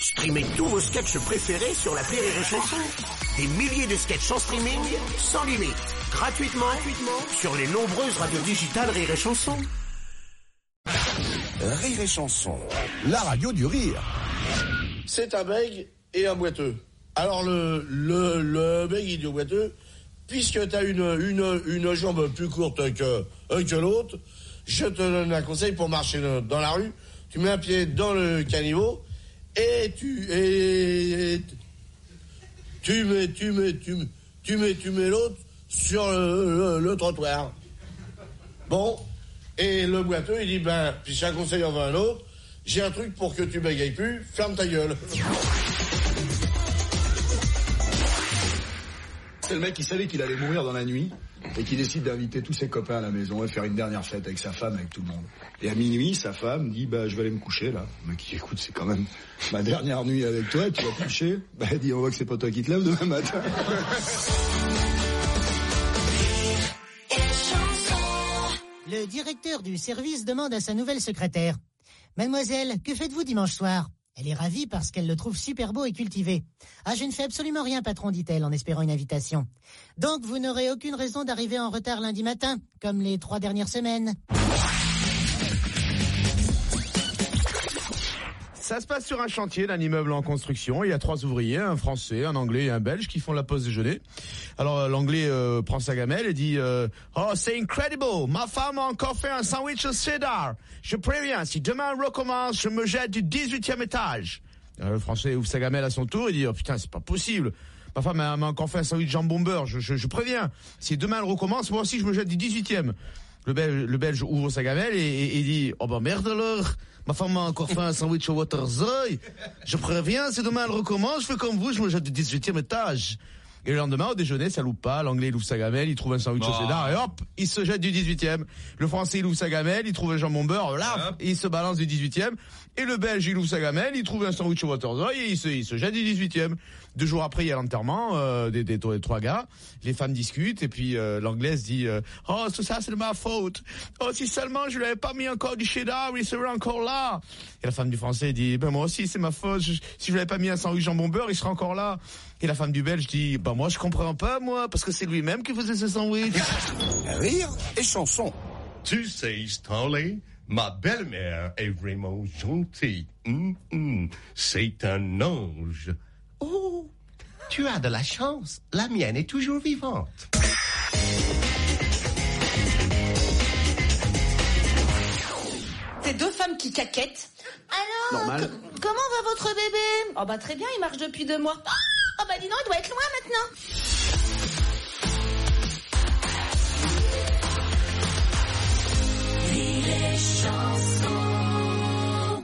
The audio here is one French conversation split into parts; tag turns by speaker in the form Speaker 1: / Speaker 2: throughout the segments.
Speaker 1: Streamez tous vos sketchs préférés sur la Rire et Chanson. Des milliers de sketchs en streaming, sans limite, gratuitement, gratuitement sur les nombreuses radios digitales Rire et Chanson.
Speaker 2: Rire et Chanson, la radio du rire.
Speaker 3: C'est un bègue et un boiteux. Alors le, le, le bègue il dit au boiteux, puisque tu as une, une, une jambe plus courte que, que l'autre, je te donne un conseil pour marcher dans la rue. Tu mets un pied dans le caniveau et tu et, tu mets tu mets tu mets tu mets tu mets l'autre sur le, le- le trottoir. Bon, et le boiteux il dit ben puis chaque conseil en va un autre. J'ai un truc pour que tu bégayes plus. Ferme ta gueule.
Speaker 4: C'est le mec qui savait qu'il allait mourir dans la nuit et qui décide d'inviter tous ses copains à la maison et faire une dernière fête avec sa femme, avec tout le monde. Et à minuit, sa femme dit bah je vais aller me coucher là. Le mec qui écoute, c'est quand même ma dernière nuit avec toi, tu vas te coucher. Bah dit on voit que c'est pas toi qui te lèves demain matin.
Speaker 5: Le directeur du service demande à sa nouvelle secrétaire. Mademoiselle, que faites-vous dimanche soir? Elle est ravie parce qu'elle le trouve super beau et cultivé. Ah, je ne fais absolument rien, patron, dit-elle en espérant une invitation. Donc, vous n'aurez aucune raison d'arriver en retard lundi matin, comme les trois dernières semaines.
Speaker 6: Ça se passe sur un chantier d'un immeuble en construction. Il y a trois ouvriers, un français, un anglais et un belge qui font la pause déjeuner. Alors euh, l'anglais euh, prend sa gamelle et dit euh, Oh, c'est incredible Ma femme a encore fait un sandwich au cheddar. Je préviens, si demain recommence, je me jette du 18e étage. Euh, le français ouvre sa gamelle à son tour et dit Oh putain, c'est pas possible. Ma femme m'a encore fait un sandwich jambon beurre. Je, je, je préviens, si demain elle recommence, moi aussi je me jette du 18e. Le belge, ouvre sa gamelle et, dit Oh ben merde alors Ma femme m'a encore fait un sandwich au Waterzooi. Je préviens, si demain elle recommence, je fais comme vous, je me jette du 18e étage. Et le lendemain, au déjeuner, ça loupe pas. L'anglais, il ouvre sa gamelle, il trouve un sandwich au cheddar et hop, il se jette du 18e. Le français, il ouvre sa gamelle, il trouve un jambon beurre, là, il se balance du 18e. Et le belge, il ouvre sa gamelle, il trouve un sandwich au Waterzooi et il se, il se jette du 18e. Deux jours après, il y a l'enterrement euh, des, des, des trois gars. Les femmes discutent et puis euh, l'anglaise dit euh, Oh, tout ça, c'est de ma faute. Oh, si seulement je lui avais pas mis encore du cheddar, il serait encore là. Et la femme du français dit Ben moi aussi, c'est ma faute. Je- si je lui avais pas mis un sandwich jambon beurre, il serait encore là. Et la femme du belge dit Moi, je comprends pas, moi, parce que c'est lui-même qui faisait ce sandwich.
Speaker 2: Rire et Chanson.
Speaker 7: Tu sais, Stanley, ma belle-mère est vraiment gentille. Hum, hum, C'est un ange. Oh, tu as de la chance. La mienne est toujours vivante.
Speaker 8: C'est deux femmes qui caquettent. Alors,
Speaker 4: Normal.
Speaker 8: comment va votre bébé? Oh bah très bien, il marche depuis deux mois. Oh bah dis donc, il doit être loin maintenant.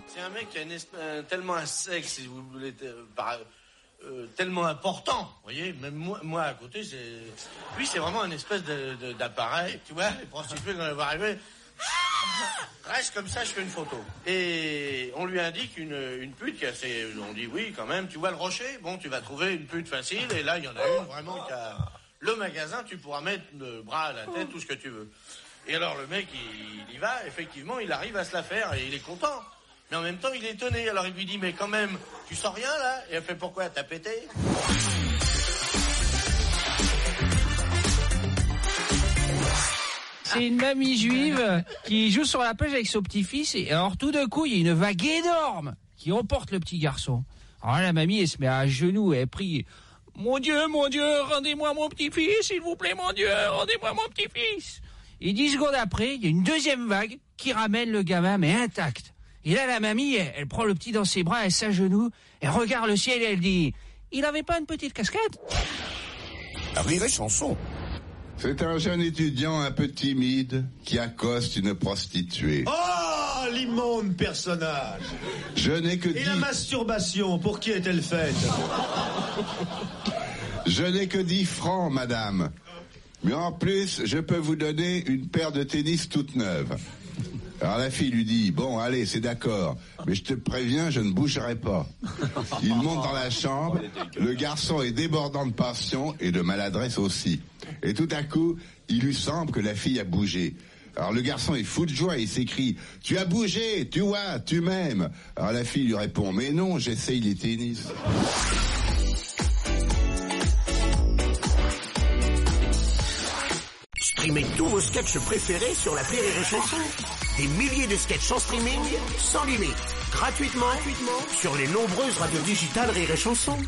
Speaker 3: C'est un mec qui a une esp- un- tellement un sexe, si vous voulez, euh, tellement important. Vous voyez, même moi, à côté, c'est. Lui, c'est vraiment une espèce d'appareil. Tu vois, les prostituées, quand elles vont arriver. Reste comme ça, je fais une photo. Et on lui indique une, pute qui a. On dit oui, quand même. Tu vois le rocher? Bon, tu vas trouver une pute facile. Et là, il y en a une vraiment qui a. Le magasin, tu pourras mettre le bras à la tête, tout ce que tu veux. Et alors, le mec, il, il y va. Effectivement, il arrive à se la faire et il est content. Mais en même temps, il est étonné. Alors, il lui dit, mais quand même, tu sens rien là? Et elle fait, pourquoi T'as pété?
Speaker 9: C'est une mamie juive qui joue sur la plage avec son petit-fils et alors tout d'un coup il y a une vague énorme qui emporte le petit garçon. Alors la mamie elle se met à genoux et elle prie Mon Dieu, mon Dieu, rendez-moi mon petit-fils, s'il vous plaît, mon Dieu, rendez-moi mon petit-fils. Et dix secondes après, il y a une deuxième vague qui ramène le gamin mais intact. Et là la mamie elle, prend le petit dans ses bras, elle s'agenouille, elle regarde le ciel et elle dit Il avait pas une petite casquette?
Speaker 2: Rire et Chanson.
Speaker 10: C'est un jeune étudiant un peu timide qui accoste une prostituée.
Speaker 11: Oh, l'immonde personnage
Speaker 10: Je n'ai que
Speaker 11: Et
Speaker 10: dix,
Speaker 11: la masturbation, pour qui est-elle faite
Speaker 10: je n'ai que dix francs, madame. Mais en plus, je peux vous donner une paire de tennis toute neuve. Alors la fille lui dit, bon, allez, c'est d'accord, mais je te préviens, je ne bougerai pas. Il monte dans la chambre, le garçon est débordant de passion et de maladresse aussi. Et tout à coup, il lui semble que la fille a bougé. Alors le garçon est fou de joie, il s'écrie Tu as bougé, tu vois, tu m'aimes. Alors la fille lui répond Mais non, j'essaye les tennis.
Speaker 1: Streamez tous vos sketchs préférés sur la Rire et Chanson. Des milliers de sketchs en streaming, sans limite, gratuitement, gratuitement sur les nombreuses radios digitales Rire et Chanson.